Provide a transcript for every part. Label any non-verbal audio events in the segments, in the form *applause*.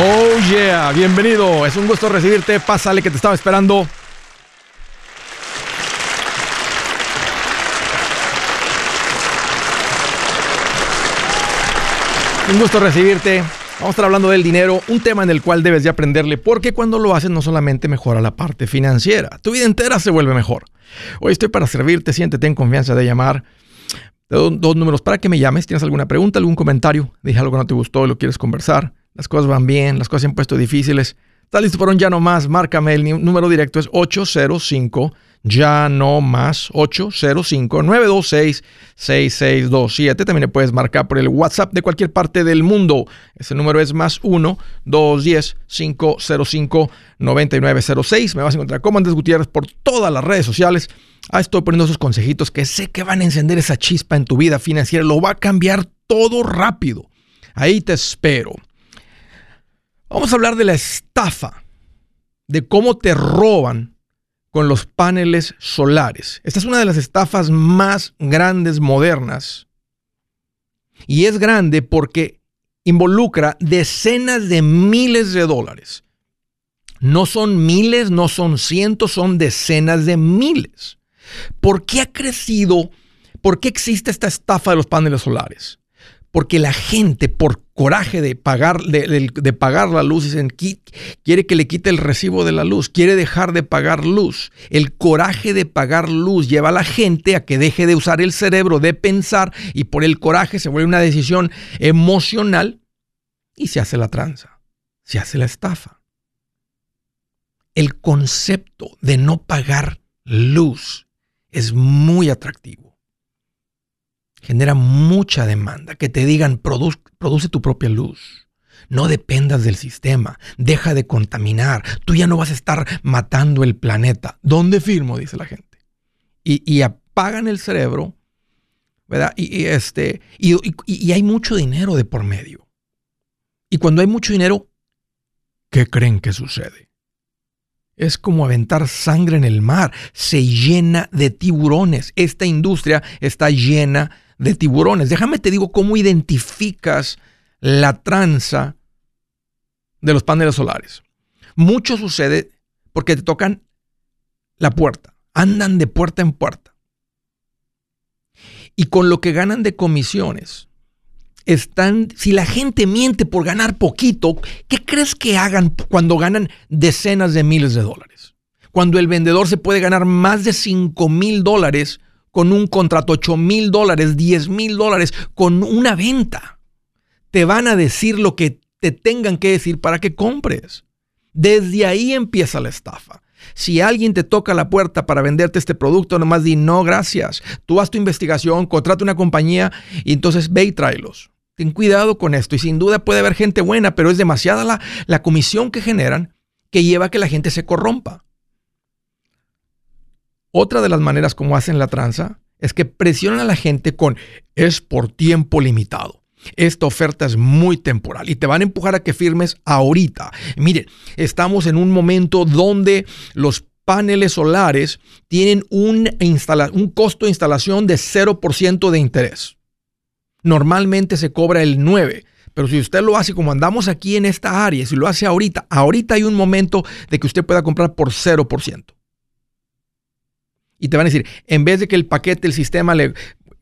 Oh yeah, bienvenido. Es un gusto recibirte. Pásale que te estaba esperando. Un gusto recibirte. Vamos a estar hablando del dinero, un tema en el cual debes de aprenderle, porque cuando lo haces no solamente mejora la parte financiera, tu vida entera se vuelve mejor. Hoy estoy para servirte, siéntete en confianza de llamar. Te doy dos números para que me llames. ¿Tienes alguna pregunta, algún comentario? Dije algo que no te gustó y lo quieres conversar las cosas van bien, las cosas se han puesto difíciles. ¿Estás listo para un ya no más? Márcame, el número directo es 805 ya no más 805 926 6627. También puedes marcar por el WhatsApp de cualquier parte del mundo. Ese número es más 1 210 505 9906. Me vas a encontrar como Andrés Gutiérrez por todas las redes sociales. Ahí estoy poniendo esos consejitos que sé que van a encender esa chispa en tu vida financiera. Lo va a cambiar todo rápido. Ahí te espero. Vamos a hablar de la estafa, de cómo te roban con los paneles solares. Esta es una de las estafas más grandes modernas. Y es grande porque involucra decenas de miles de dólares. No son miles, no son cientos, son decenas de miles. ¿Por qué ha crecido? ¿Por qué existe esta estafa de los paneles solares? Porque la gente por coraje de pagar, de, pagar la luz, dicen, quiere que le quite el recibo de la luz, quiere dejar de pagar luz. El coraje de pagar luz lleva a la gente a que deje de usar el cerebro, de pensar, y por el coraje se vuelve una decisión emocional y se hace la tranza, se hace la estafa. El concepto de no pagar luz es muy atractivo genera mucha demanda. Que te digan, produce tu propia luz. No dependas del sistema. Deja de contaminar. Tú ya no vas a estar matando el planeta. ¿Dónde firmo? Dice la gente. Y, apagan el cerebro, ¿verdad? Y, este, y, y hay mucho dinero de por medio. Y cuando hay mucho dinero, ¿qué creen que sucede? Es como aventar sangre en el mar. Se llena de tiburones. Esta industria está llena de tiburones. Déjame te digo cómo identificas la tranza de los paneles solares. Mucho sucede porque te tocan la puerta, andan de puerta en puerta. Y con lo que ganan de comisiones, están, si la gente miente por ganar poquito, ¿qué crees que hagan cuando ganan decenas de miles de dólares? Cuando el vendedor se puede ganar más de 5 mil dólares con un contrato, 8 mil dólares, 10 mil dólares, con una venta. Te van a decir lo que te tengan que decir para que compres. Desde ahí empieza la estafa. Si alguien te toca la puerta para venderte este producto, nomás di no, gracias. Tú haz tu investigación, contrata una compañía y entonces ve y tráelos. Ten cuidado con esto. Y sin duda puede haber gente buena, pero es demasiada la, la comisión que generan que lleva a que la gente se corrompa. Otra de las maneras como hacen la tranza es que presionan a la gente con es por tiempo limitado. Esta oferta es muy temporal y te van a empujar a que firmes ahorita. Miren, estamos en un momento donde los paneles solares tienen un, costo de instalación de 0% de interés. Normalmente se cobra el 9%. Pero si usted lo hace como andamos aquí en esta área, si lo hace ahorita, ahorita hay un momento de que usted pueda comprar por 0% y te van a decir, en vez de que el paquete, el sistema le,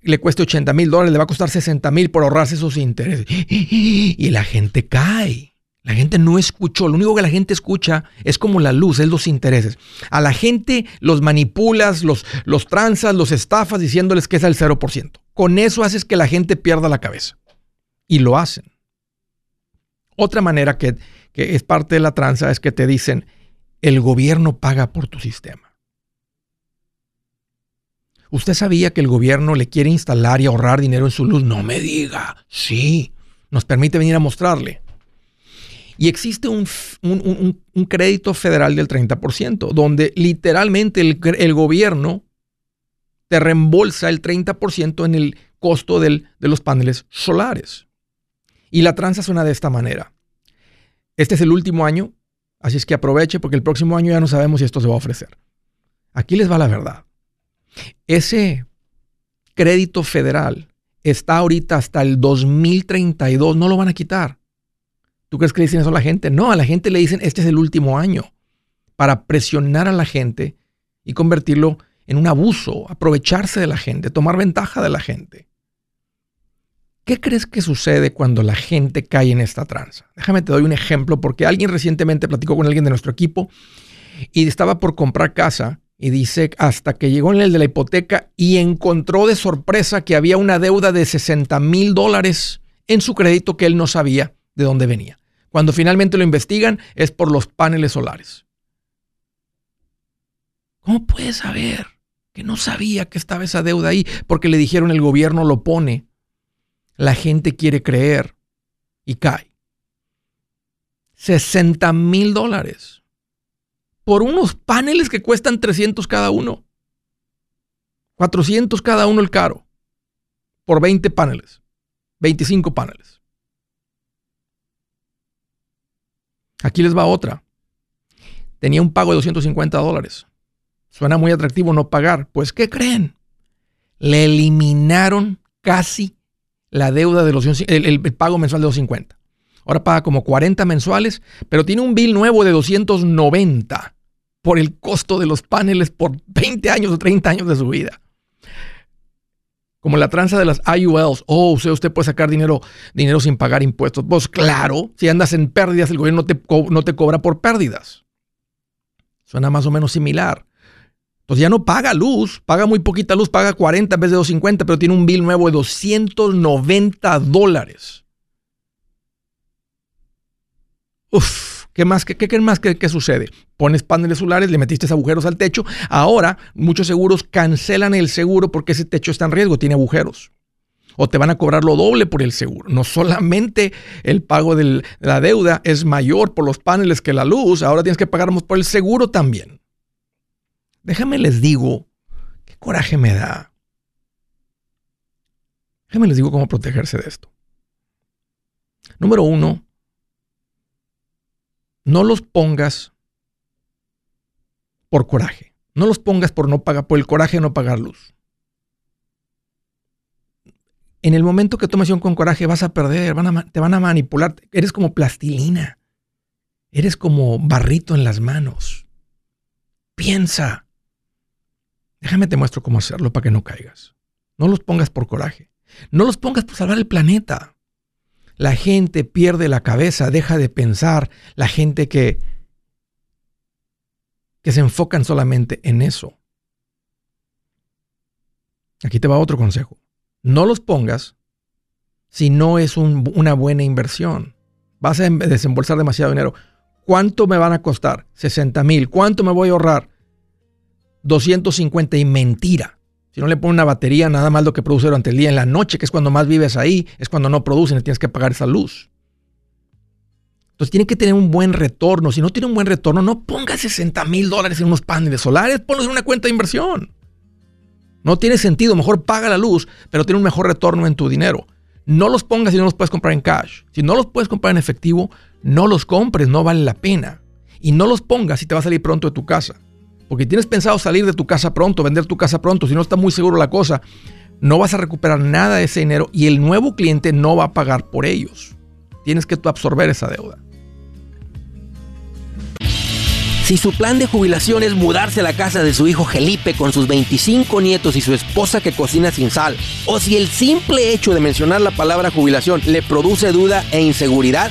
le cueste 80 mil dólares, le va a costar 60 mil por ahorrarse esos intereses. *gasps* Y la gente cae. La gente no escuchó. Lo único que la gente escucha es como la luz, es los intereses. A la gente los manipulas, los, los tranzas, los estafas diciéndoles que es el 0%. Con eso haces que la gente pierda la cabeza. Y lo hacen. Otra manera que, que es parte de la tranza es que te dicen, el gobierno paga por tu sistema. ¿Usted sabía que el gobierno le quiere instalar y ahorrar dinero en su luz? No me diga. Sí, nos permite venir a mostrarle. Y existe un, crédito federal del 30%, donde literalmente el, gobierno te reembolsa el 30% en el costo de los paneles solares. Y la tranza suena de esta manera. Este es el último año, así es que aproveche porque el próximo año ya no sabemos si esto se va a ofrecer. Aquí les va la verdad. Ese crédito federal está ahorita hasta el 2032, no lo van a quitar. ¿Tú crees que le dicen eso a la gente? No, a la gente le dicen, este es el último año, para presionar a la gente y convertirlo en un abuso, aprovecharse de la gente, tomar ventaja de la gente. ¿Qué crees que sucede cuando la gente cae en esta tranza? Déjame te doy un ejemplo porque alguien recientemente platicó con alguien de nuestro equipo y estaba por comprar casa y dice hasta que llegó en el de la hipoteca y encontró de sorpresa que había una deuda de 60 mil dólares en su crédito que él no sabía de dónde venía. Cuando finalmente lo investigan es por los paneles solares. ¿Cómo puede saber que no sabía que estaba esa deuda ahí? Porque le dijeron el gobierno lo pone. La gente quiere creer y cae. 60 mil dólares por unos paneles que cuestan 300 cada uno. 400 cada uno el caro. Por 20 paneles. 25 paneles. Aquí les va otra. Tenía un pago de 250 dólares. Suena muy atractivo no pagar. Pues, ¿qué creen? Le eliminaron casi la deuda de pago mensual de 250. Ahora paga como 40 mensuales, pero tiene un bill nuevo de 290 por el costo de los paneles por 20 años o 30 años de su vida. Como la tranza de las IULs. Oh, usted, puede sacar dinero, dinero sin pagar impuestos. Pues claro, si andas en pérdidas, el gobierno no te, no te cobra por pérdidas. Suena más o menos similar. Entonces ya no paga luz, paga muy poquita luz, paga 40 en vez de 250, pero tiene un bill nuevo de 290 dólares. Uf, ¿qué más, qué, qué, qué, sucede? Pones paneles solares, le metiste agujeros al techo. Ahora muchos seguros cancelan el seguro porque ese techo está en riesgo, tiene agujeros. O te van a cobrar lo doble por el seguro. No solamente el pago de la deuda es mayor por los paneles que la luz, ahora tienes que pagar por el seguro también. Déjame les digo, qué coraje me da. Déjame les digo cómo protegerse de esto. Número uno, no los pongas por coraje. No los pongas por no pagar, por el coraje de no pagar luz. En el momento que tomes acción con coraje vas a perder, te van a manipular. Eres como plastilina. Eres como barrito en las manos. Piensa. Déjame te muestro cómo hacerlo para que no caigas. No los pongas por coraje. No los pongas por salvar el planeta. La gente pierde la cabeza, deja de pensar. La gente que, que se enfocan solamente en eso. Aquí te va otro consejo. No los pongas si no es una buena inversión. Vas a em, desembolsar demasiado dinero. ¿Cuánto me van a costar? 60 mil. ¿Cuánto me voy a ahorrar? 250 y mentira. Si no le pones una batería, nada más lo que produce durante el día. En la noche, que es cuando más vives ahí, es cuando no producen y tienes que pagar esa luz. Entonces tiene que tener un buen retorno. Si no tiene un buen retorno, no pongas 60 mil dólares en unos paneles solares, ponlos en una cuenta de inversión. No tiene sentido. Mejor paga la luz, pero tiene un mejor retorno en tu dinero. No los pongas si no los puedes comprar en cash. Si no los puedes comprar en efectivo, no los compres, no vale la pena. Y no los pongas si te va a salir pronto de tu casa porque tienes pensado salir de tu casa pronto, vender tu casa pronto, si no está muy seguro la cosa, no vas a recuperar nada de ese dinero y el nuevo cliente no va a pagar por ellos. Tienes que tú absorber esa deuda. Si su plan de jubilación es mudarse a la casa de su hijo Felipe con sus 25 nietos y su esposa que cocina sin sal, o si el simple hecho de mencionar la palabra jubilación le produce duda e inseguridad,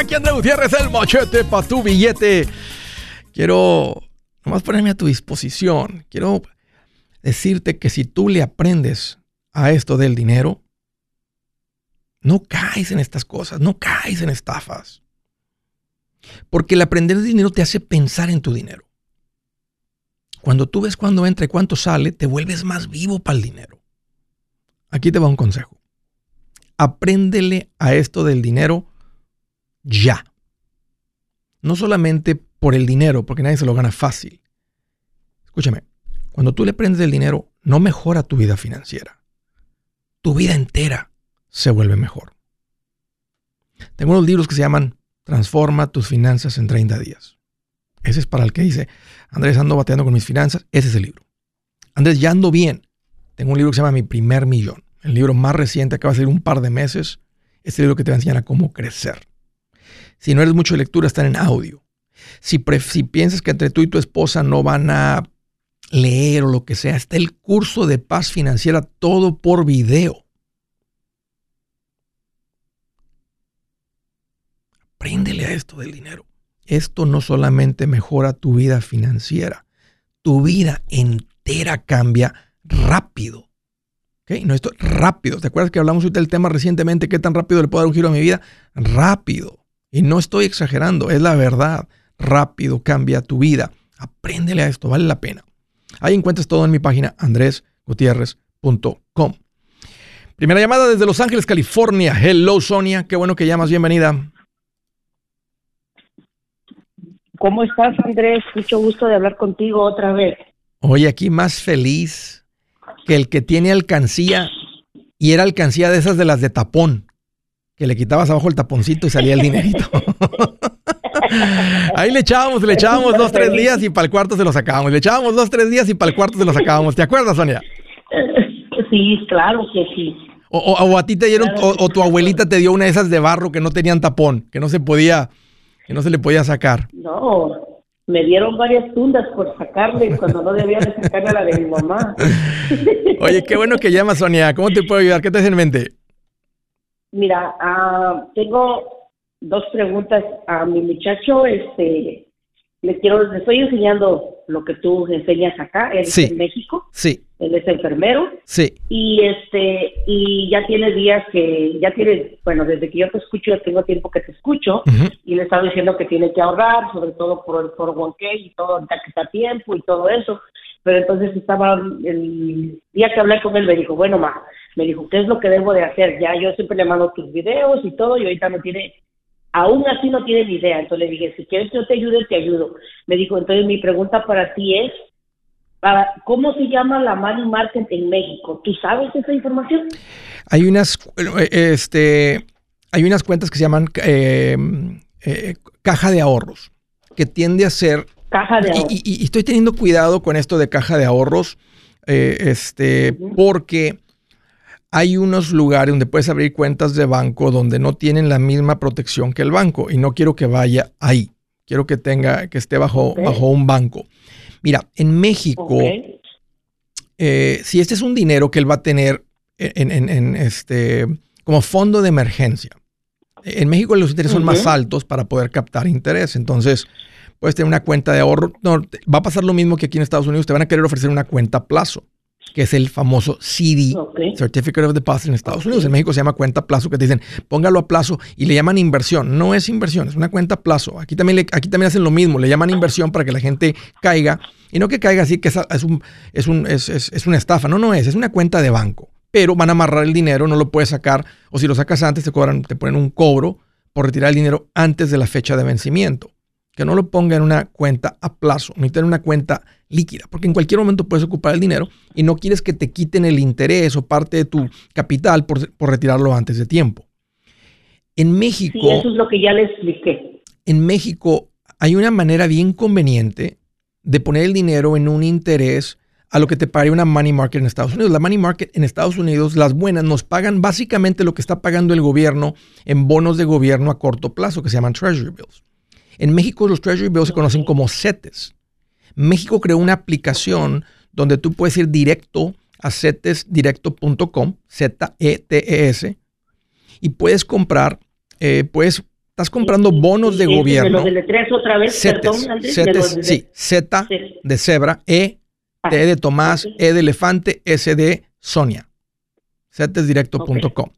aquí Andrés Gutiérrez, el machete para tu billete. Quiero nomás ponerme a tu disposición. Quiero decirte que si tú le aprendes a esto del dinero, no caes en estas cosas, no caes en estafas. Porque el aprender de dinero te hace pensar en tu dinero. Cuando tú ves cuándo entra y cuánto sale, te vuelves más vivo para el dinero. Aquí te va un consejo. Apréndele a esto del dinero ya. No solamente por el dinero, porque nadie se lo gana fácil. Escúchame, cuando tú le aprendes el dinero, no mejora tu vida financiera. Tu vida entera se vuelve mejor. Tengo unos libros que se llaman Transforma tus finanzas en 30 días. Ese es para el que dice, Andrés, ando bateando con mis finanzas. Ese es el libro. Andrés, ya ando bien. Tengo un libro que se llama Mi primer millón. El libro más reciente acaba de salir un par de meses. Este libro que te va a enseñar a cómo crecer. Si no eres mucho de lectura, están en audio. Si, piensas que entre tú y tu esposa no van a leer o lo que sea, está el curso de paz financiera todo por video. Apréndele a esto del dinero. Esto no solamente mejora tu vida financiera, tu vida entera cambia rápido. ¿Okay? No esto rápido. ¿Te acuerdas que hablamos del tema recientemente? ¿Qué tan rápido le puedo dar un giro a mi vida? Rápido. Y no estoy exagerando, es la verdad. Rápido cambia tu vida. Apréndele a esto, vale la pena. Ahí encuentras todo en mi página andresgutierrez.com. Primera llamada desde Los Ángeles, California. Hello, Sonia. Qué bueno que llamas. Bienvenida. ¿Cómo estás, Andrés? Mucho gusto de hablar contigo otra vez. Hoy aquí más feliz que el que tiene alcancía y era alcancía de esas de las de tapón que le quitabas abajo el taponcito y salía el dinerito. *laughs* Ahí le echábamos, le echábamos dos, tres días y para el cuarto se lo sacábamos. Le echábamos dos, tres días y para el cuarto se lo sacábamos. ¿Te acuerdas, Sonia? Sí, claro que sí. O, a ti te dieron, o, tu abuelita te dio una de esas de barro que no tenían tapón, que no se podía, que no se le podía sacar. No, me dieron varias tundas por sacarle cuando no debía de sacarle a la de mi mamá. *laughs* Oye, qué bueno que llamas, Sonia. ¿Cómo te puedo ayudar? ¿Qué te hace en mente? Mira, uh, tengo dos preguntas a mi muchacho. Este, le quiero, le estoy enseñando lo que tú enseñas acá, él en México. Sí. Él es enfermero. Sí. Y este, y ya tiene días que, ya tiene, bueno, desde que yo te escucho, ya tengo tiempo que te escucho, y le estaba diciendo que tiene que ahorrar, sobre todo por el 401 y todo, ya que está tiempo y todo eso. Pero entonces estaba, el día que hablé con él, me dijo, bueno, ma, me dijo, ¿qué es lo que debo de hacer? Ya yo siempre le mando tus videos y todo, y ahorita no tiene, aún así no tiene ni idea. Entonces le dije, si quieres que yo te ayude, te ayudo. Me dijo, entonces mi pregunta para ti es, para, ¿cómo se llama la money market en México? ¿Tú sabes esa información? Hay unas, este, hay unas cuentas que se llaman eh, eh, caja de ahorros, que tiende a ser... Caja de ahorros. Y, estoy teniendo cuidado con esto de caja de ahorros, eh, este, porque hay unos lugares donde puedes abrir cuentas de banco donde no tienen la misma protección que el banco y no quiero que vaya ahí. Quiero que tenga, que esté bajo, bajo un banco. Mira, en México, eh, si este es un dinero que él va a tener en, este, como fondo de emergencia, En México los intereses son más altos para poder captar interés. Entonces, puedes tener una cuenta de ahorro. No, va a pasar lo mismo que aquí en Estados Unidos. Te van a querer ofrecer una cuenta a plazo que es el famoso CD, Certificate of Deposit en Estados Unidos. En México se llama cuenta a plazo, que te dicen, póngalo a plazo y le llaman inversión. No es inversión, es una cuenta a plazo. Aquí también, aquí también hacen lo mismo, le llaman inversión para que la gente caiga. Y no que caiga así, que es, un, es, un, es, es una estafa. No, no es, es una cuenta de banco. Pero van a amarrar el dinero, no lo puedes sacar. O si lo sacas antes, te, cobran, te ponen un cobro por retirar el dinero antes de la fecha de vencimiento que no lo ponga en una cuenta a plazo, ni en una cuenta líquida, porque en cualquier momento puedes ocupar el dinero y no quieres que te quiten el interés o parte de tu capital por, retirarlo antes de tiempo. En México... Sí, eso es lo que ya le expliqué. En México hay una manera bien conveniente de poner el dinero en un interés a lo que te pague una money market en Estados Unidos. La money market en Estados Unidos, las buenas, nos pagan básicamente lo que está pagando el gobierno en bonos de gobierno a corto plazo, que se llaman treasury bills. En México los Treasury Bills se conocen como CETES. México creó una aplicación donde tú puedes ir directo a cetesdirecto.com, Z-E-T-E-S, y puedes comprar, eh, pues, estás comprando bonos de gobierno. ¿Me lo otra vez? CETES, CETES sí, Z de cebra, E, T de Tomás, E de elefante, S de Sonia. cetesdirecto.com.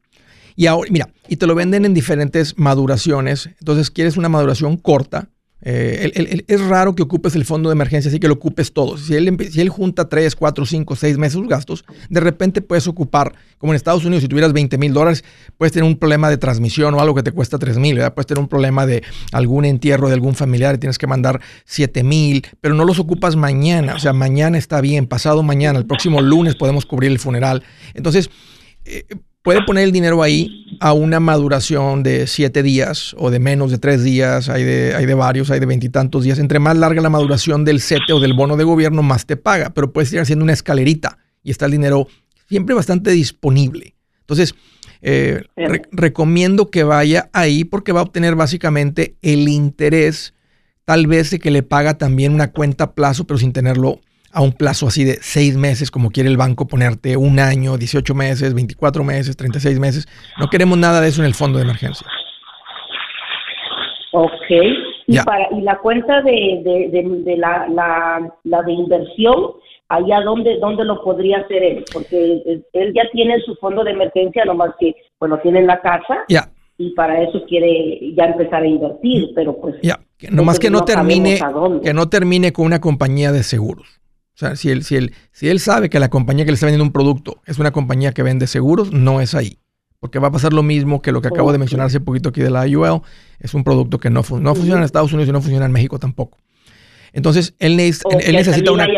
Y ahora, mira, y te lo venden en diferentes maduraciones. Entonces, quieres una maduración corta. Eh, es raro que ocupes el fondo de emergencia, así que lo ocupes todo. Si él, si él junta 3, 4, 5, 6 meses sus gastos, de repente puedes ocupar, como en Estados Unidos, si tuvieras 20 mil dólares, puedes tener un problema de transmisión o algo que te cuesta 3 mil, puedes tener un problema de algún entierro de algún familiar y tienes que mandar 7 mil, pero no los ocupas mañana, o sea, mañana está bien, pasado mañana, el próximo lunes podemos cubrir el funeral. Entonces, eh, puede poner el dinero ahí a una maduración de siete días o de menos de tres días, hay de, hay de varios, hay de veintitantos días. Entre más larga la maduración del CETE o del bono de gobierno, más te paga, pero puedes ir haciendo una escalerita y está el dinero siempre bastante disponible. Entonces, eh, recomiendo que vaya ahí porque va a obtener básicamente el interés, tal vez de que le paga también una cuenta a plazo, pero sin tenerlo a un plazo así de seis meses, como quiere el banco ponerte un año, 18 meses, 24 meses, 36 meses. No queremos nada de eso en el fondo de emergencia. Ok. Y, para, y la cuenta de, de, la, la, de inversión, allá dónde, dónde lo podría hacer él, porque él ya tiene su fondo de emergencia, nomás que, bueno, tiene en la casa. Ya. Y para eso quiere ya empezar a invertir, pero pues. Ya, nomás que no termine, que no termine con una compañía de seguros. O sea, si él, si, él, si él sabe que la compañía que le está vendiendo un producto es una compañía que vende seguros, no es ahí. Porque va a pasar lo mismo que lo que acabo de mencionar hace poquito aquí de la IUL. Es un producto que no, no funciona en Estados Unidos y no funciona en México tampoco. Entonces, él, necesita una...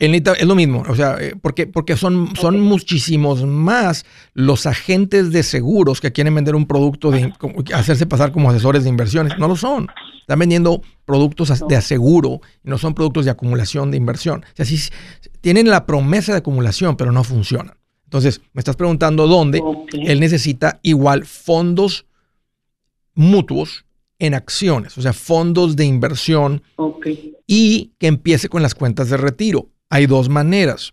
es lo mismo, o sea, eh, porque, porque son, son muchísimos más los agentes de seguros que quieren vender un producto, de hacerse pasar como asesores de inversiones. No lo son. Están vendiendo productos de aseguro no son productos de acumulación de inversión. O sea, sí, tienen la promesa de acumulación, pero no funcionan. Entonces, me estás preguntando dónde. Él necesita igual fondos mutuos en acciones, o sea, fondos de inversión y que empiece con las cuentas de retiro. Hay dos maneras.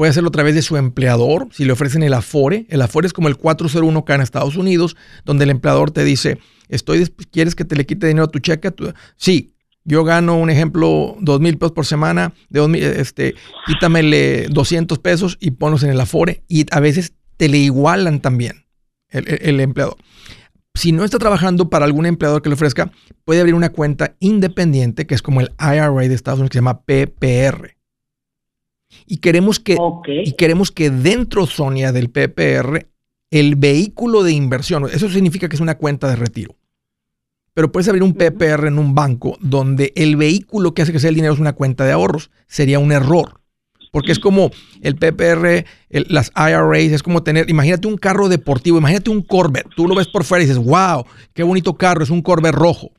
Puede hacerlo a través de su empleador, si le ofrecen el Afore. El Afore es como el 401k en Estados Unidos, donde el empleador te dice, Estoy, ¿quieres que te le quite dinero a tu cheque? sí, yo gano, un ejemplo, dos mil pesos por semana, de este, quítamele 200 pesos y ponlos en el Afore. Y a veces te le igualan también el empleador si no está trabajando para algún empleador que le ofrezca, puede abrir una cuenta independiente que es como el IRA de Estados Unidos que se llama PPR. Y queremos que, y queremos que dentro, Sonia, del PPR, el vehículo de inversión, eso significa que es una cuenta de retiro. Pero puedes abrir un PPR en un banco donde el vehículo que hace que sea el dinero es una cuenta de ahorros. Sería un error porque es como el PPR, las IRAs, es como tener, imagínate un carro deportivo, imagínate un Corvette, tú lo ves por fuera y dices, wow, qué bonito carro, es un Corvette rojo.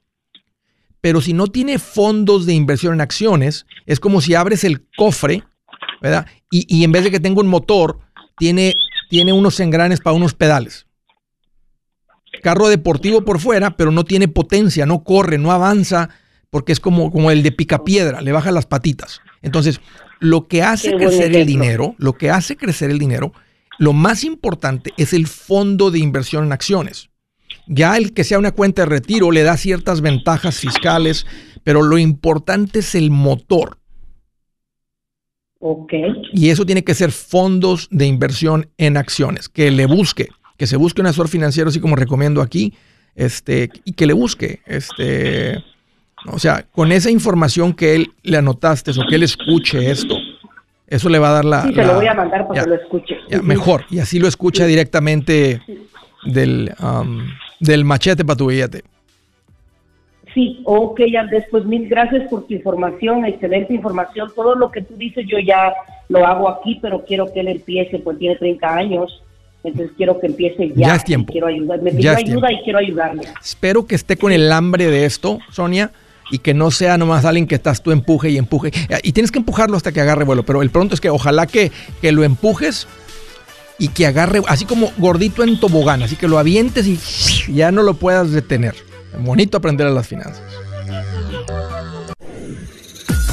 Pero si no tiene fondos de inversión en acciones, es como si abres el cofre, ¿verdad? Y, en vez de que tenga un motor, tiene, tiene unos engranes para unos pedales. Carro deportivo por fuera, pero no tiene potencia, no corre, no avanza, porque es como, como el de picapiedra, le baja las patitas. Entonces, lo que hace crecer el dinero, lo que hace crecer el dinero, lo más importante es el fondo de inversión en acciones. Ya el que sea una cuenta de retiro le da ciertas ventajas fiscales, pero lo importante es el motor. Ok. Y eso tiene que ser fondos de inversión en acciones, que le busque, que se busque un asesor financiero, así como recomiendo aquí, este, y que le busque, este, o sea, con esa información que él le anotaste o que él escuche esto, eso le va a dar la... Sí, se lo voy a mandar para que lo escuche. mejor, y así lo escucha directamente del, um, del machete para tu billete. Sí, ok, Andrés, pues mil gracias por tu información, excelente información. Todo lo que tú dices yo ya lo hago aquí, pero quiero que él empiece, pues tiene 30 años, entonces quiero que empiece ya. Ya es tiempo. Quiero ayudar, me pidió ayuda y quiero ayudarle. Espero que esté con el hambre de esto, Sonia, y que no sea nomás alguien que estás tú empuje y empuje. Y tienes que empujarlo hasta que agarre vuelo, pero el pronto es que ojalá que, que lo empujes y que agarre, así como gordito en tobogán, así que lo avientes y ya no lo puedas detener. Bonito aprender a las finanzas.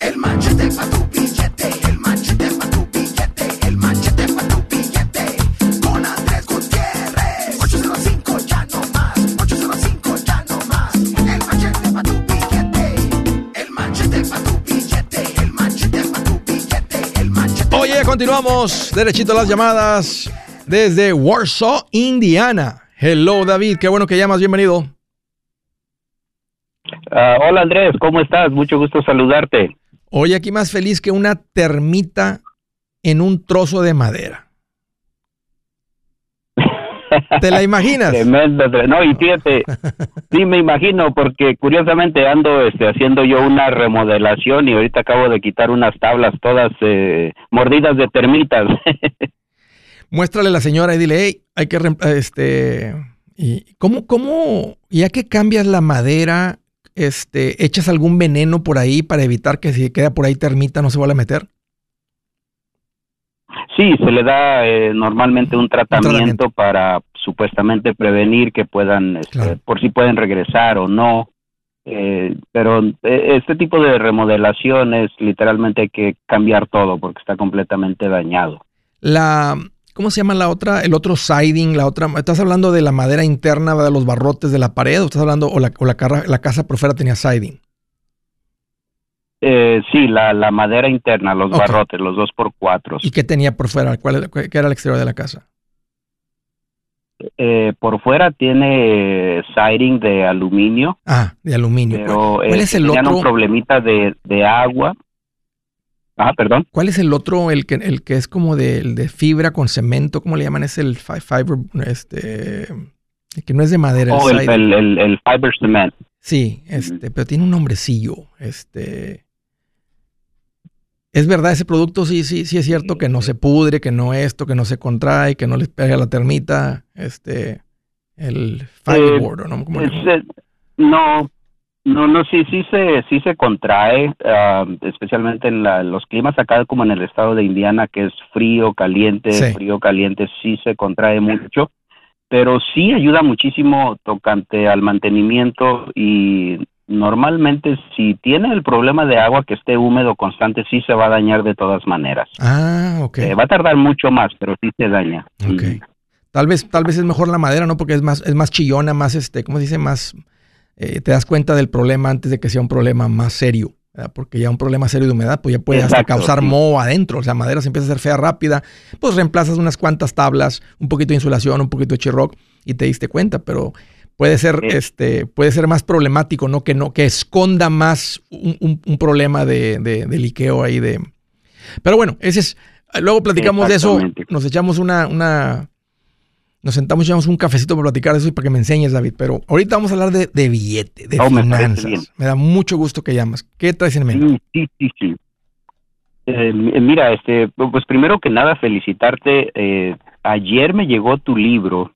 El manchete para tu billete, el manchete para tu billete, el manchete para tu billete. Con Andrés Gutiérrez. 805 ya no más, 805 ya no más. El manchete para tu billete, el manchete para tu billete, el manchete para tu billete, el manchete. Oye, continuamos derechito las llamadas desde Warsaw, Indiana. Hello David, qué bueno que llamas, bienvenido. Uh, hola Andrés, ¿cómo estás? Mucho gusto saludarte. Hoy aquí más feliz que una termita en un trozo de madera. ¿Te la imaginas? *laughs* Tremendo, no, y fíjate, *laughs* sí me imagino, porque curiosamente ando este, haciendo yo una remodelación y ahorita acabo de quitar unas tablas todas eh, mordidas de termitas. *laughs* Muéstrale a la señora y dile, hey, hay que, este, y ¿cómo, cómo, ya que cambias la madera, este, echas algún veneno por ahí para evitar que si queda por ahí termita no se vuelva a meter? Sí, se le da eh, normalmente un tratamiento, para supuestamente prevenir que puedan, este, por si pueden regresar o no. Eh, pero eh, este tipo de remodelación es literalmente hay que cambiar todo porque está completamente dañado. La, ¿Cómo se llama la otra? El otro siding, la otra. ¿Estás hablando de la madera interna de los barrotes de la pared o estás hablando o la, o la, la casa por fuera tenía siding? Eh, sí, la, la, madera interna, los barrotes, los dos por cuatro. ¿Y qué tenía por fuera? ¿Cuál, ¿Qué era el exterior de la casa? Eh, por fuera tiene siding de aluminio. Ah, de aluminio. Pero ¿Cuál, es el otro? un problemita de, de agua Ah, perdón. ¿Cuál es el otro, el que, el que es como de, de fibra con cemento? ¿Cómo le llaman? Es el fiber, este, que no es de madera. Oh, el, el, el, fiber cement. Sí, este, pero tiene un nombrecillo. Este. Es verdad, ese producto sí, sí, sí es cierto que no se pudre, que no esto, que no se contrae, que no les pega la termita. Este, el fiberboard, ¿no? no, no, no, sí, sí se, sí se contrae, ah, especialmente en los climas acá como en el estado de Indiana, que es frío, caliente, frío, caliente, sí se contrae mucho, pero sí ayuda muchísimo tocante al mantenimiento y normalmente si tiene el problema de agua que esté húmedo constante, sí se va a dañar de todas maneras. Ah, ok. Eh, va a tardar mucho más, pero sí se daña. Ok. Tal vez, tal vez es mejor la madera, ¿no? Porque es más, es más chillona, más, este, ¿cómo se dice? Más eh, te das cuenta del problema antes de que sea un problema más serio. Porque ya un problema serio de humedad, pues ya puede hasta causar moho adentro. O sea, madera se empieza a hacer fea rápida. Pues reemplazas unas cuantas tablas, un poquito de insulación, un poquito de chirroc y te diste cuenta. Pero puede ser, este, puede ser más problemático, ¿no? Que no, que esconda más un, problema de, de, liqueo ahí de. Pero bueno, ese es. Luego platicamos de eso. Nos echamos una, una. Nos sentamos y echamos un cafecito para platicar de eso y para que me enseñes, David. Pero ahorita vamos a hablar de, de billete, de finanzas. Me, da mucho gusto que llamas. ¿Qué traes en mente? Sí, sí, sí. Eh, mira, este, pues primero que nada felicitarte. Eh, ayer me llegó tu libro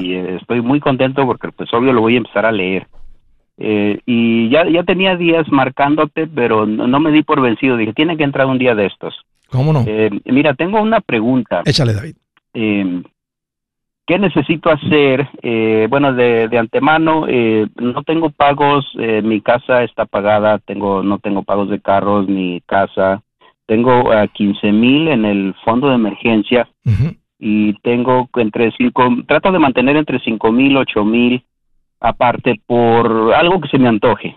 y eh, estoy muy contento porque pues obvio lo voy a empezar a leer. Eh, y ya, ya tenía días marcándote, pero no, me di por vencido. Dije, tiene que entrar un día de estos. ¿Cómo no? Eh, mira, tengo una pregunta. Échale, David. ¿Qué necesito hacer? bueno, de, de antemano, no tengo pagos, mi casa está pagada, tengo, no tengo pagos de carros ni casa. Tengo a 15 mil en el fondo de emergencia y tengo entre cinco, trato de mantener entre cinco mil, ocho mil aparte por algo que se me antoje.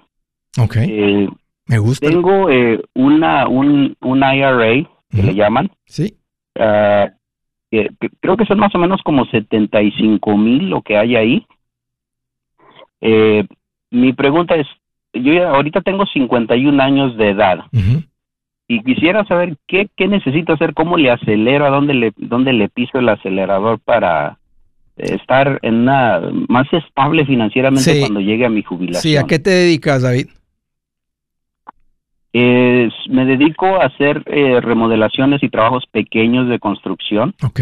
Ok. Eh, me gusta. Tengo eh, una, un, un IRA que le llaman. Sí. Creo que son más o menos como 75 mil lo que hay ahí. Eh, mi pregunta es, yo ya ahorita tengo 51 años de edad y quisiera saber qué, qué necesito hacer, cómo le acelero, a dónde le, dónde le piso el acelerador para estar en una más estable financieramente cuando llegue a mi jubilación. Sí, ¿a qué te dedicas, David? Me dedico a hacer eh, remodelaciones y trabajos pequeños de construcción. Ok.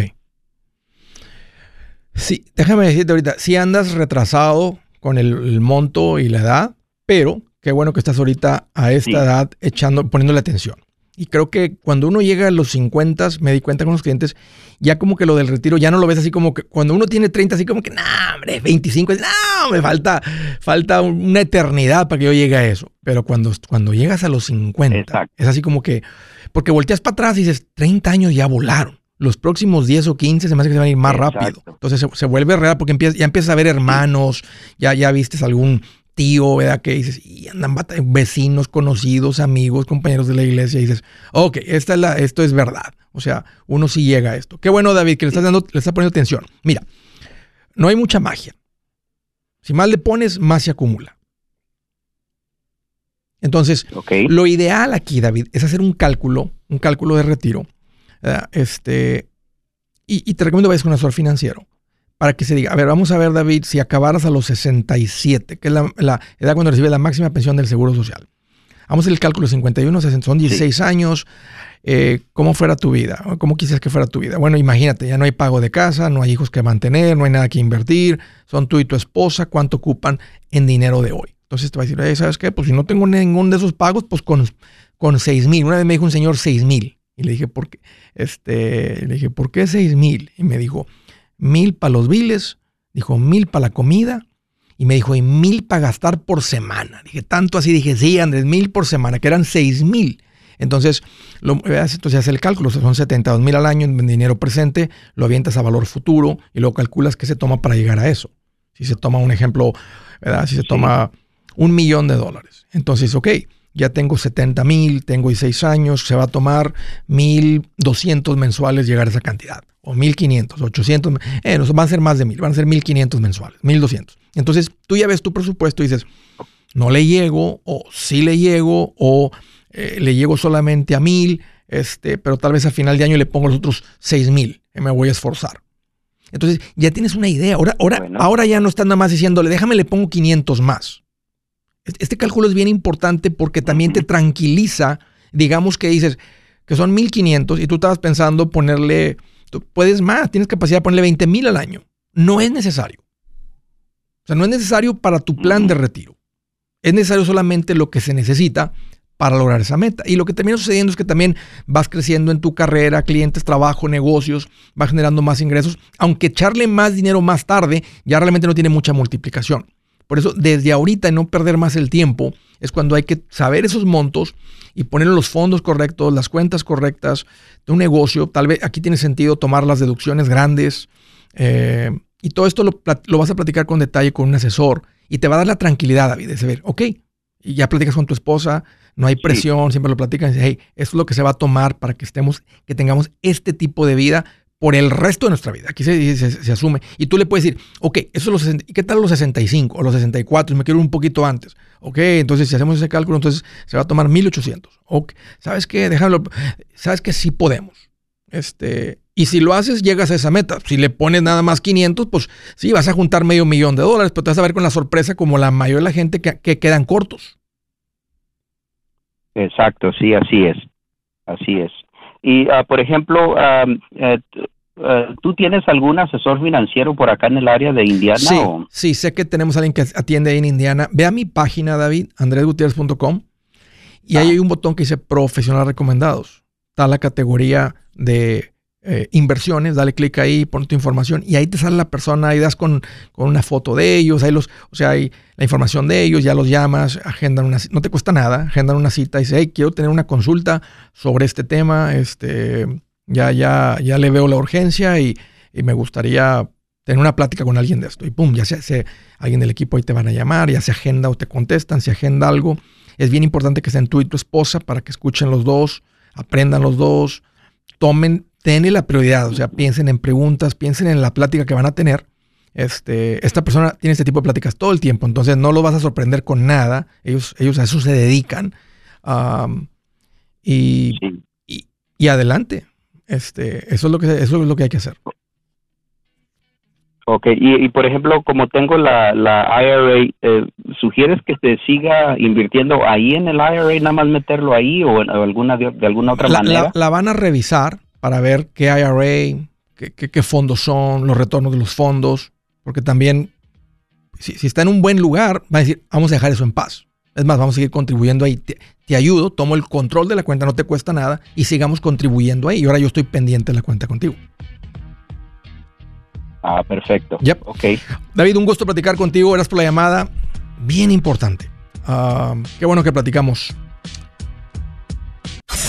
Sí, déjame decirte ahorita, si andas retrasado con el, monto y la edad, pero qué bueno que estás ahorita a esta edad echando, poniéndole atención. Y creo que cuando uno llega a los 50, me di cuenta con los clientes, ya como que lo del retiro ya no lo ves así como que cuando uno tiene 30, así como que, no, hombre, 25, no, me falta, falta una eternidad para que yo llegue a eso. Pero cuando, cuando llegas a los 50, es así como que, porque volteas para atrás y dices, 30 años ya volaron. Los próximos 10 o 15 se me hace que se van a ir más rápido. Entonces se, vuelve real porque ya empiezas a ver hermanos, ya, ya vistes algún tío, ¿verdad? Que dices, y andan vecinos, conocidos, amigos, compañeros de la iglesia, y dices, ok, esta es la, esto es verdad. O sea, uno sí llega a esto. Qué bueno, David, que le estás dando, le estás poniendo atención. Mira, no hay mucha magia. Si más le pones, más se acumula. Entonces, lo ideal aquí, David, es hacer un cálculo, un cálculo de retiro. Este, y, te recomiendo que vayas con un asesor financiero para que se diga, a ver, vamos a ver, David, si acabaras a los 67, que es la, edad cuando recibes la máxima pensión del Seguro Social. Vamos a hacer el cálculo 51, son 16 años. Eh, ¿Cómo fuera tu vida? ¿Cómo quisieras que fuera tu vida? Bueno, imagínate, ya no hay pago de casa, no hay hijos que mantener, no hay nada que invertir, son tú y tu esposa, ¿cuánto ocupan en dinero de hoy? Entonces te va a decir, ¿sabes qué? Pues si no tengo ningún de esos pagos, pues con, con 6 mil. Una vez me dijo un señor 6 mil. Y le dije, ¿por qué? Este, le dije, ¿por qué 6 mil? Y me dijo, mil para los biles, dijo mil para la comida y me dijo, y mil para gastar por semana. Dije, tanto así, dije, sí, Andrés, mil por semana, que eran seis mil. Entonces, lo, entonces hace el cálculo, son 72 mil al año en dinero presente, lo avientas a valor futuro y luego calculas qué se toma para llegar a eso. Si se toma un ejemplo, ¿verdad? Si se toma un millón de dólares. Entonces, ok, ya tengo 70 mil, tengo 16 años, se va a tomar 1.200 mensuales llegar a esa cantidad o 1500, 800, eh, no, van a ser más de 1000, van a ser 1500 mensuales, 1200. Entonces tú ya ves tu presupuesto y dices, no le llego, o sí le llego, o eh, le llego solamente a 1000, este, pero tal vez a final de año le pongo los otros 6000 y me voy a esforzar. Entonces ya tienes una idea. Ahora, ahora, ahora ya no están nada más diciéndole, déjame le pongo 500 más. Este cálculo es bien importante porque también te tranquiliza, digamos que dices que son 1500 y tú estabas pensando ponerle Tú puedes más, tienes capacidad de ponerle 20 mil al año. No es necesario. O sea, no es necesario para tu plan de retiro. Es necesario solamente lo que se necesita para lograr esa meta. Y lo que termina sucediendo es que también vas creciendo en tu carrera, clientes, trabajo, negocios, vas generando más ingresos, aunque echarle más dinero más tarde ya realmente no tiene mucha multiplicación. Por eso, desde ahorita y no perder más el tiempo, es cuando hay que saber esos montos y poner los fondos correctos, las cuentas correctas de un negocio. Tal vez aquí tiene sentido tomar las deducciones grandes. Eh, y todo esto lo, vas a platicar con detalle con un asesor y te va a dar la tranquilidad, David, de saber, ok, y ya platicas con tu esposa, no hay presión, siempre lo platican y dices, hey, esto es lo que se va a tomar para que estemos, que tengamos este tipo de vida por el resto de nuestra vida. Aquí se, se, asume. Y tú le puedes decir, ok, eso es los ¿qué tal los 65 o los 64? Me quiero un poquito antes. Ok, entonces si hacemos ese cálculo, entonces se va a tomar 1800. Ok, ¿sabes qué? Déjalo. ¿Sabes que Sí podemos. Este, y si lo haces, llegas a esa meta. Si le pones nada más 500, pues sí, vas a juntar medio millón de dólares, pero te vas a ver con la sorpresa como la mayoría de la gente que, quedan cortos. Exacto, sí, así es. Así es. Y, ah, por ejemplo, eh, eh, ¿tú tienes algún asesor financiero por acá en el área de Indiana? Sí, sí, sé que tenemos a alguien que atiende ahí en Indiana. Ve a mi página, David, andresgutierrez.com, y ahí ah. hay un botón que dice profesional recomendados. Está la categoría de eh, inversiones, dale clic ahí, pon tu información y ahí te sale la persona, ahí das con, una foto de ellos, ahí los, o sea, hay la información de ellos, ya los llamas, agendan una, no te cuesta nada, agendan una cita y dice, hey, quiero tener una consulta sobre este tema, este, ya, ya, ya le veo la urgencia y, me gustaría tener una plática con alguien de esto. Y pum, ya se, alguien del equipo ahí te van a llamar, ya se agenda o te contestan, se agenda algo. Es bien importante que estén tú y tu esposa para que escuchen los dos, aprendan los dos, tomen tiene la prioridad, o sea, piensen en preguntas, piensen en la plática que van a tener. Este, esta persona tiene este tipo de pláticas todo el tiempo, entonces no lo vas a sorprender con nada. Ellos, ellos a eso se dedican. y, y, adelante. Este, eso es lo que eso es lo que hay que hacer. Ok, y, por ejemplo, como tengo la, la IRA, eh, ¿sugieres que se siga invirtiendo ahí en el IRA, nada más meterlo ahí o, en, alguna de, alguna otra manera? la, van a revisar para ver qué IRA, qué, fondos son, los retornos de los fondos, porque también si, está en un buen lugar, va a decir, vamos a dejar eso en paz. Es más, vamos a seguir contribuyendo ahí. Te, ayudo, tomo el control de la cuenta, no te cuesta nada y sigamos contribuyendo ahí. Y ahora yo estoy pendiente de la cuenta contigo. Ah, perfecto. Yep. Ok. David, un gusto platicar contigo. Gracias por la llamada. Bien importante. Ah, qué bueno que platicamos.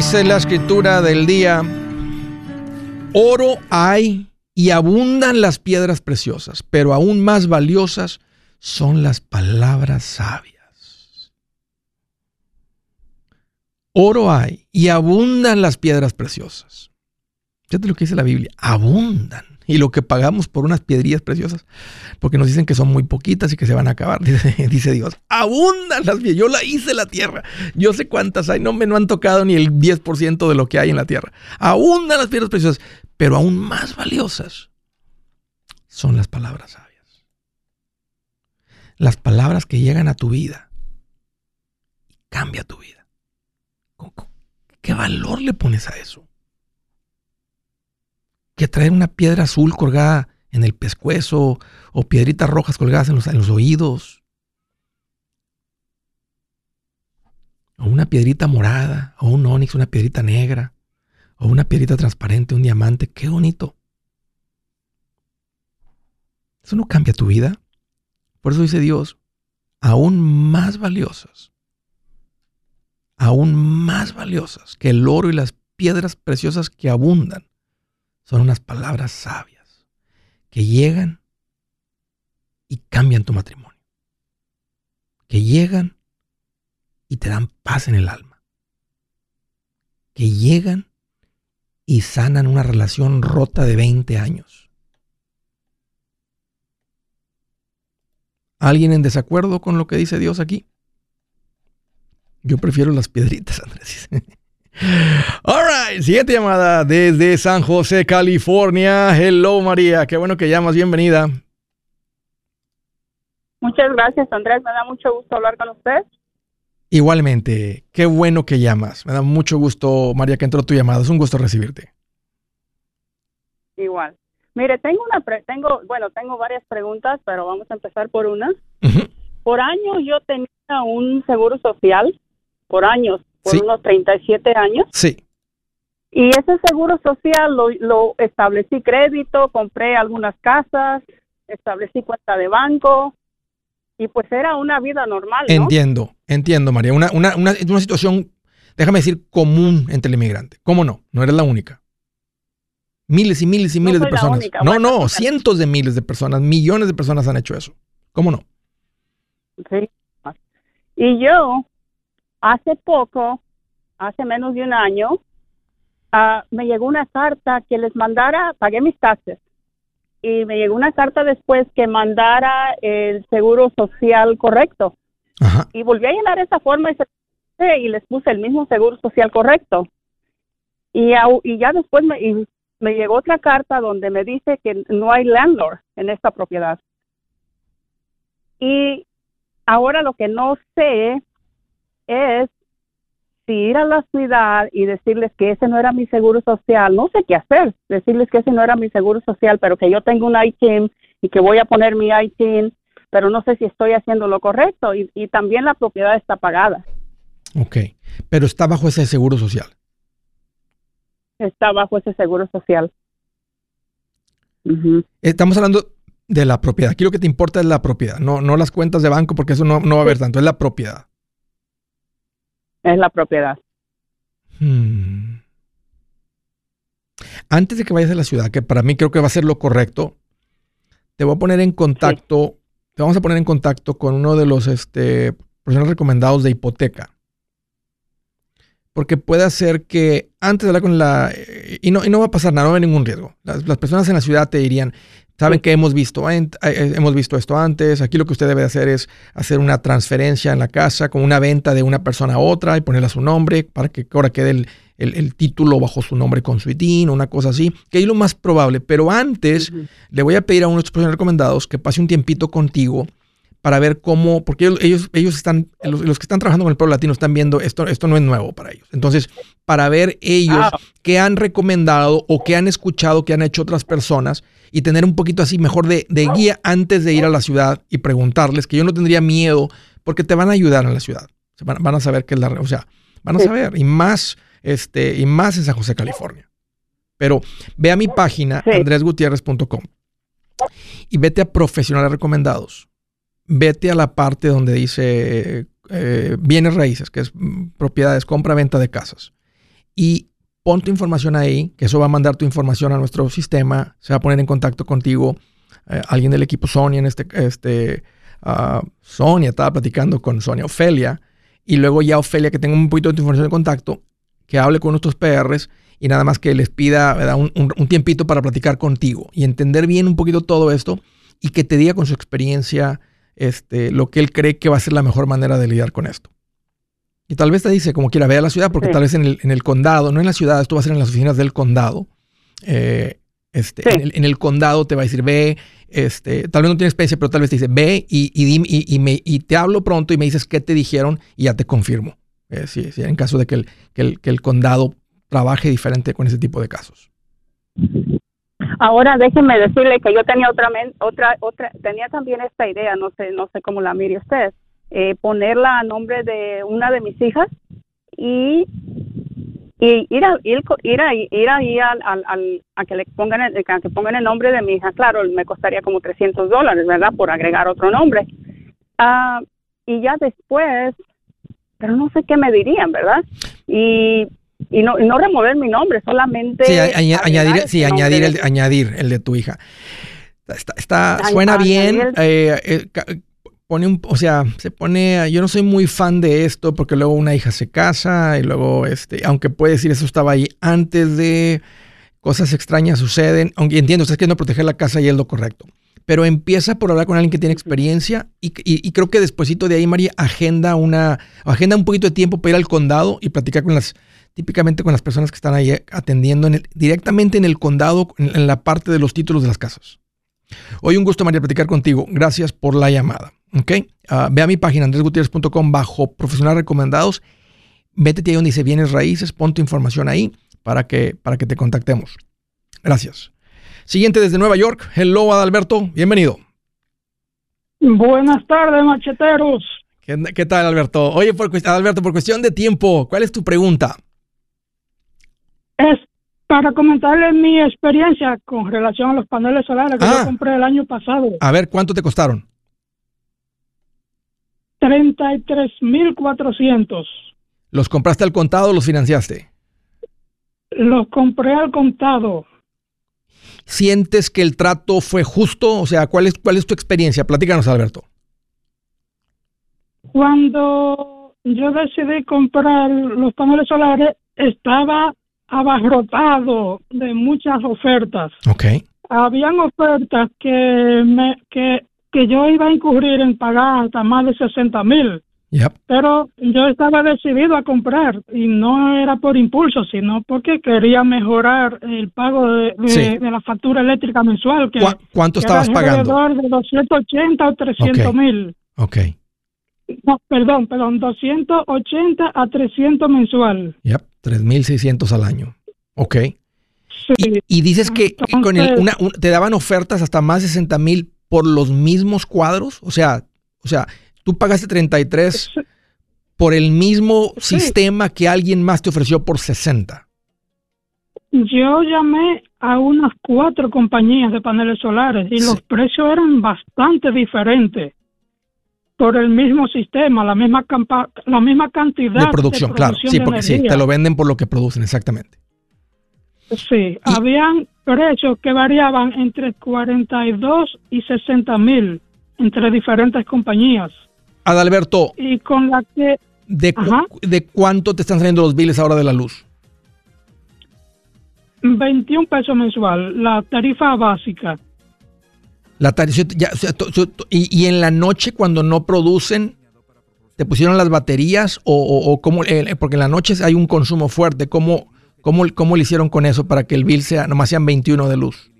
Dice la escritura del día, oro hay y abundan las piedras preciosas, pero aún más valiosas son las palabras sabias. Oro hay y abundan las piedras preciosas. Fíjate lo que dice la Biblia, abundan y lo que pagamos por unas piedrillas preciosas, porque nos dicen que son muy poquitas y que se van a acabar, *laughs* dice, Dios. Abundan las piedras, yo la hice la tierra, yo sé cuántas hay, no me no han tocado ni el 10% de lo que hay en la tierra. Abundan las piedras preciosas, pero aún más valiosas son las palabras sabias. Las palabras que llegan a tu vida y cambia tu vida. ¿Qué valor le pones a eso? Que traer una piedra azul colgada en el pescuezo o piedritas rojas colgadas en los, oídos. O una piedrita morada, o un onix, una piedrita negra, o una piedrita transparente, un diamante. Qué bonito. Eso no cambia tu vida. Por eso dice Dios, aún más valiosas, aún más valiosas que el oro y las piedras preciosas que abundan son unas palabras sabias que llegan y cambian tu matrimonio. Que llegan y te dan paz en el alma. Que llegan y sanan una relación rota de 20 años. ¿Alguien en desacuerdo con lo que dice Dios aquí? Yo prefiero las piedritas, Andrés. All right, siguiente llamada desde San José, California. Hello, María. Qué bueno que llamas. Bienvenida. Muchas gracias, Andrés. Me da mucho gusto hablar con usted. Igualmente, qué bueno que llamas. Me da mucho gusto, María, que entró tu llamada. Es un gusto recibirte. Igual. Mire, tengo una, tengo, bueno, tengo varias preguntas, pero vamos a empezar por una. Por años yo tenía un seguro social, por años, por unos 37 años. Sí. Y ese seguro social lo, lo establecí crédito, compré algunas casas, establecí cuenta de banco, y pues era una vida normal. ¿no? Entiendo, entiendo, María. Una, una, una, una, situación, déjame decir, común entre el inmigrante. ¿Cómo no? No eres la única. Miles y miles y miles de personas. No, no, cientos de miles de personas, millones de personas han hecho eso. ¿Cómo no? Sí. Y yo, hace poco, hace menos de un año, uh, me llegó una carta que les mandara, pagué mis taxes y me llegó una carta después que mandara el seguro social correcto. Y volví a llenar esa forma y, y, les puse el mismo seguro social correcto. Y, y ya después me, me llegó otra carta donde me dice que no hay landlord en esta propiedad. Y ahora lo que no sé es ir a la ciudad y decirles que ese no era mi seguro social, no sé qué hacer, decirles que ese no era mi seguro social, pero que yo tengo un ITIN y que voy a poner mi ITIN, pero no sé si estoy haciendo lo correcto y, también la propiedad está pagada. Ok, pero está bajo ese seguro social. Está bajo ese seguro social. Estamos hablando de la propiedad. Aquí lo que te importa es la propiedad, no, no las cuentas de banco, porque eso no, no va a haber tanto, es la propiedad es la propiedad. Hmm. Antes de que vayas a la ciudad, que para mí creo que va a ser lo correcto, te voy a poner en contacto, te vamos a poner en contacto con uno de los este, profesionales recomendados de hipoteca. Porque puede hacer que antes de hablar con la... Y no, y no va a pasar nada, no hay ningún riesgo. Las, las personas en la ciudad te dirían, Saben que hemos visto, eh, hemos visto esto antes. Aquí lo que usted debe hacer es hacer una transferencia en la casa con una venta de una persona a otra y ponerle a su nombre para que ahora quede el, título bajo su nombre con su ITIN o una cosa así, que es lo más probable. Pero antes le voy a pedir a uno de estos recomendados que pase un tiempito contigo para ver cómo, porque ellos, ellos están, los, que están trabajando con el pueblo latino están viendo esto, esto no es nuevo para ellos. Entonces, para ver ellos ah. qué han recomendado o qué han escuchado que han hecho otras personas y tener un poquito así mejor de, guía antes de ir a la ciudad y preguntarles, que yo no tendría miedo, porque te van a ayudar en la ciudad. Van, a saber que es la, o sea, van a saber, y más, este, y más en San José, California. Pero ve a mi página, andresgutierrez.com, y vete a profesionales recomendados. Vete a la parte donde dice eh, bienes raíces, que es mm, propiedades, compra, venta de casas. Y pon tu información ahí, que eso va a mandar tu información a nuestro sistema, se va a poner en contacto contigo eh, alguien del equipo Sonia, en este, este uh, Sonia estaba platicando con Sonia Ofelia, y luego ya Ofelia, que tenga un poquito de tu información de contacto, que hable con nuestros PRs y nada más que les pida un, un, tiempito para platicar contigo y entender bien un poquito todo esto y que te diga con su experiencia este, lo que él cree que va a ser la mejor manera de lidiar con esto. Y tal vez te dice, como quiera, ve a la ciudad, porque tal vez en el, en el, condado, no en la ciudad, esto va a ser en las oficinas del condado. Eh, este, en, el, condado te va a decir, ve, este, tal vez no tiene experiencia, pero tal vez te dice, ve y, y, y, me, y te hablo pronto y me dices qué te dijeron y ya te confirmo. Eh, sí, sí, en caso de que el, que el, que el condado trabaje diferente con ese tipo de casos. Ahora déjenme decirle que yo tenía otra, otra, otra, tenía también esta idea, no sé, no sé cómo la mire usted eh, ponerla a nombre de una de mis hijas y, y ir, a, ir, ir, a, ir ahí al, al, a que le pongan el, que pongan el nombre de mi hija. Claro, me costaría como 300 dólares, ¿verdad? Por agregar otro nombre. Ah, y ya después, pero no sé qué me dirían, ¿verdad? Y y no, y no remover mi nombre, solamente sí, añadir, sí, añadir el, añadir el de tu hija. Está, está suena bien. Eh, eh, pone un, o sea, se pone, yo no soy muy fan de esto porque luego una hija se casa y luego, este, aunque puede decir eso estaba ahí antes de, cosas extrañas suceden, aunque entiendo, ustedes quieren proteger la casa y es lo correcto. pero empieza por hablar con alguien que tiene experiencia y, creo que despuesito de ahí, María, agenda una, agenda un poquito de tiempo para ir al condado y platicar con las, típicamente con las personas que están ahí atendiendo directamente en el condado, en, la parte de los títulos de las casas. Hoy un gusto, María, platicar contigo. Gracias por la llamada. ¿Ok? Ah, ve a mi página, andresgutierrez.com, bajo profesionales recomendados. Métete ahí donde dice bienes raíces, pon tu información ahí para que, para que te contactemos. Gracias. Siguiente desde Nueva York. Hello, Adalberto. Bienvenido. Buenas tardes, macheteros. ¿Qué, tal, Alberto? Oye, por, Adalberto, por cuestión de tiempo, ¿cuál es tu pregunta? Es para comentarles mi experiencia con relación a los paneles solares que yo ah. compré el año pasado. A ver, ¿cuánto te costaron? 33,400. ¿Los compraste al contado o los financiaste? Los compré al contado. ¿Sientes que el trato fue justo? O sea, ¿cuál es, cuál es tu experiencia? Platícanos, Alberto. Cuando yo decidí comprar los paneles solares, estaba abarrotado de muchas ofertas. Ok. Habían ofertas que, me, que, que yo iba a incurrir en pagar hasta más de 60 mil. Pero yo estaba decidido a comprar y no era por impulso, sino porque quería mejorar el pago de, la factura eléctrica mensual. Que, ¿Cuánto estabas pagando? Alrededor de 280 o 300 mil. Ok. No, perdón, perdón, 280 a 300 mensual. Yep, 3.600 al año. Ok. Sí. Y, dices que con el, una, te daban ofertas hasta más de 60 mil por los mismos cuadros. O sea, o sea, tú pagaste 33 por el mismo sistema que alguien más te ofreció por 60. Yo llamé a unas cuatro compañías de paneles solares y los precios eran bastante diferentes por el mismo sistema, la misma la misma cantidad de producción, claro, sí, porque sí, te lo venden por lo que producen, exactamente. Sí, habían precios que variaban entre 42 y 60 mil entre diferentes compañías. Adalberto. Y con la que... De, ¿De cuánto te están saliendo los biles ahora de la luz? 21 pesos mensual, la tarifa básica. La tarifa, y, en la noche cuando no producen, ¿te pusieron las baterías o, o, cómo? Eh, porque en la noche hay un consumo fuerte. ¿Cómo, cómo, ¿Cómo le hicieron con eso para que el bill sea, nomás sean 21 de luz?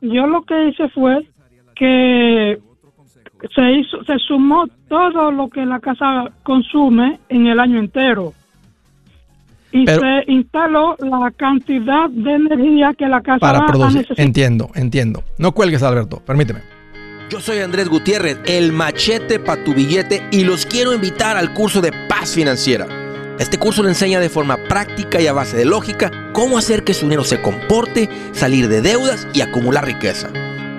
yo lo que hice fue que se hizo, se sumó todo lo que la casa consume en el año entero y se instaló la cantidad de energía que la casa para producir. Entiendo, entiendo. No cuelgues, Alberto, permíteme. Yo soy Andrés Gutiérrez, el machete para tu billete y los quiero invitar al curso de paz financiera. Este curso le enseña de forma práctica y a base de lógica cómo hacer que su dinero se comporte, salir de deudas y acumular riqueza.